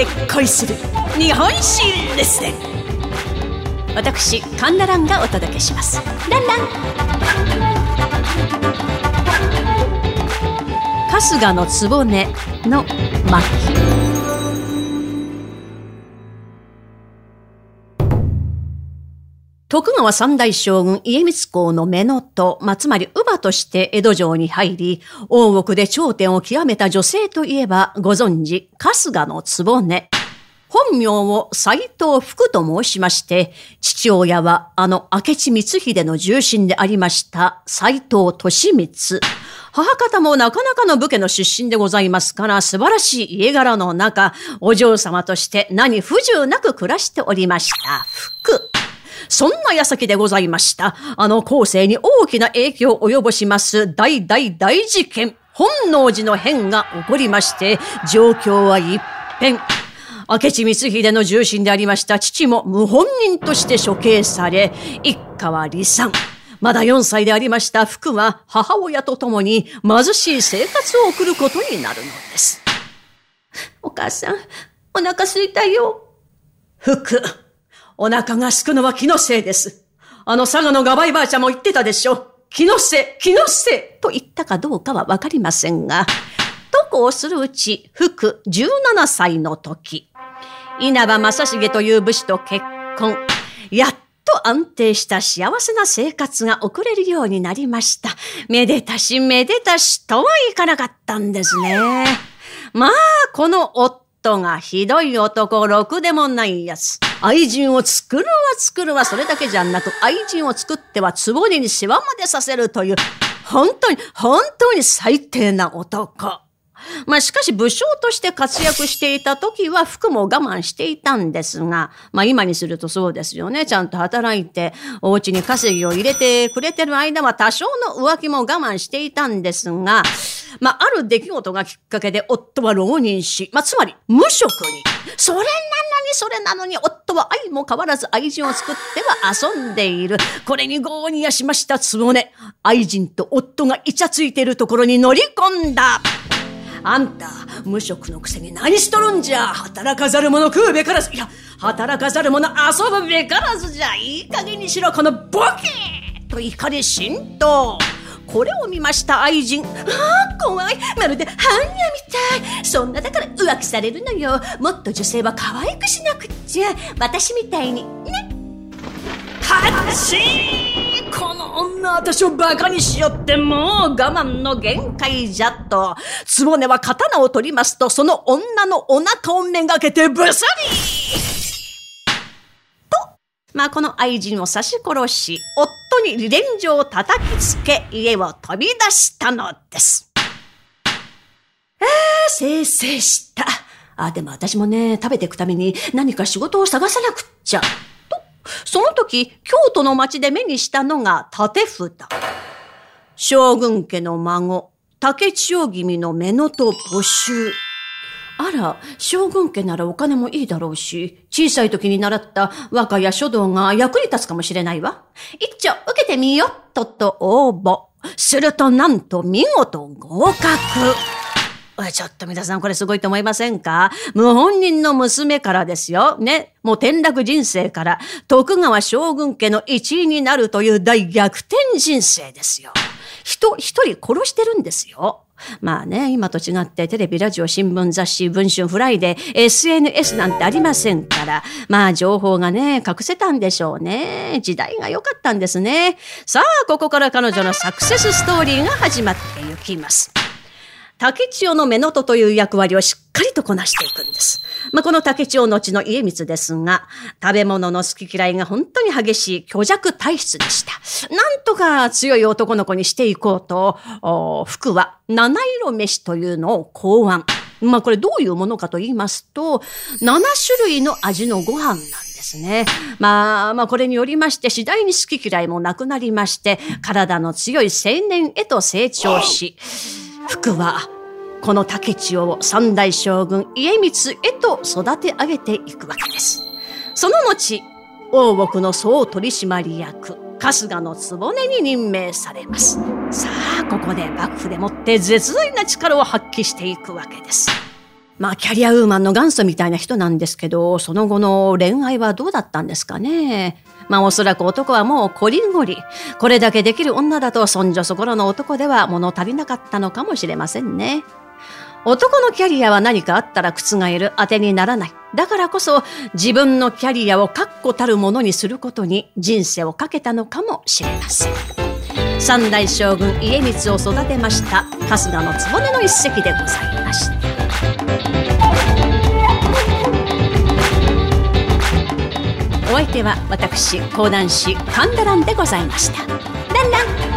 で恋する日本史ですね。私神田蘭がお届けします。ランラン。春日の局の巻徳川三代将軍家光公の目のと、まあ、つまり乳母として江戸城に入り、大奥で頂点を極めた女性といえばご存知、春日の局。本名を斎藤福と申しまして、父親はあの明智光秀の重臣でありました斎藤利光。母方もなかなかの武家の出身でございますから素晴らしい家柄の中、お嬢様として何不自由なく暮らしておりました福。そんな矢先でございました。あの後世に大きな影響を及ぼします大大大事件、本能寺の変が起こりまして、状況は一変。明智光秀の重臣でありました父も謀反人として処刑され、一家は離散。まだ4歳でありました福は母親と共に貧しい生活を送ることになるのです。お母さん、お腹すいたよ。福。お腹がすくのは気のせいです。あの佐賀のガバイばあちゃんも言ってたでしょ。気のせい、気のせいと言ったかどうかはわかりませんが、とこをするうち、福17歳の時、稲葉正成という武士と結婚、やっと安定した幸せな生活が送れるようになりました。めでたしめでたしとはいかなかったんですね。まあ、この夫がひどい男、ろくでもないやつ。愛人を作るは作るはそれだけじゃなく、愛人を作っては壺に世話までさせるという、本当に、本当に最低な男。まあしかし武将として活躍していた時は服も我慢していたんですが、まあ今にするとそうですよね。ちゃんと働いて、お家に稼ぎを入れてくれてる間は多少の浮気も我慢していたんですが、まあある出来事がきっかけで夫は浪人し、まあつまり無職に。それなのにそれなのに夫は愛も変わらず愛人を作っては遊んでいる。これに豪にやしましたつぼね。愛人と夫がイチャついてるところに乗り込んだ。あんた、無職のくせに何しとるんじゃ？働かざる者食うべからず。いや、働かざる者遊ぶべからずじゃ。いい加減にしろ、このボケと怒り浸透。これを見ました愛人。ああ、怖い。まるで般若みたい。そんなだから浮気されるのよ。もっと女性は可愛くしなくっちゃ。私みたいに。ね。はっしーこの女私を馬鹿にしよってもう我慢の限界じゃと。つぼねは刀を取りますと、その女のお腹をめがけてブスリと、まあこの愛人を刺し殺し、夫に離恋状を叩きつけ、家を飛び出したのです。えー、せいせいした。あ、でも私もね、食べていくために何か仕事を探さなくっちゃ。とその時、京都の町で目にしたのが縦札。将軍家の孫、竹千代君の目のと募集。あら、将軍家ならお金もいいだろうし、小さい時に習った和歌や書道が役に立つかもしれないわ。一丁受けてみよっとと応募。するとなんと見事合格。ちょっと皆さんこれすごいと思いませんか？謀反人の娘からですよ。ね。もう転落人生から徳川将軍家の一位になるという大逆転人生ですよ。人一人殺してるんですよ。まあね、今と違ってテレビ、ラジオ、新聞、雑誌、文春、フライデー、SNS なんてありませんから、まあ情報がね、隠せたんでしょうね。時代が良かったんですね。さあ、ここから彼女のサクセスストーリーが始まっていきます。竹千代の目のとという役割をしっかりとこなしていくんです。まあ、この竹千代のちの家光ですが、食べ物の好き嫌いが本当に激しい虚弱体質でした。なんとか強い男の子にしていこうと、服は七色飯というのを考案。まあこれどういうものかと言いますと、7種類の味のご飯なんですね。まあ、まあこれによりまして次第に好き嫌いもなくなりまして、体の強い青年へと成長し、福はこの竹千代を三代将軍家光へと育て上げていくわけです。その後、大奥の総取締役、春日の局に任命されます。さあ、ここで幕府でもって絶大な力を発揮していくわけです。まあ、キャリアウーマンの元祖みたいな人なんですけど、その後の恋愛はどうだったんですかね。まあ、おそらく男はもうこりんごり。これだけできる女だと、そんじょそこらの男では物足りなかったのかもしれませんね。男のキャリアは何かあったら覆る当てにならない。だからこそ自分のキャリアを確固たるものにすることに人生をかけたのかもしれません。三代将軍家光を育てました春日の局の一席でございました。お相手は私講談師神田蘭でございました。ランラン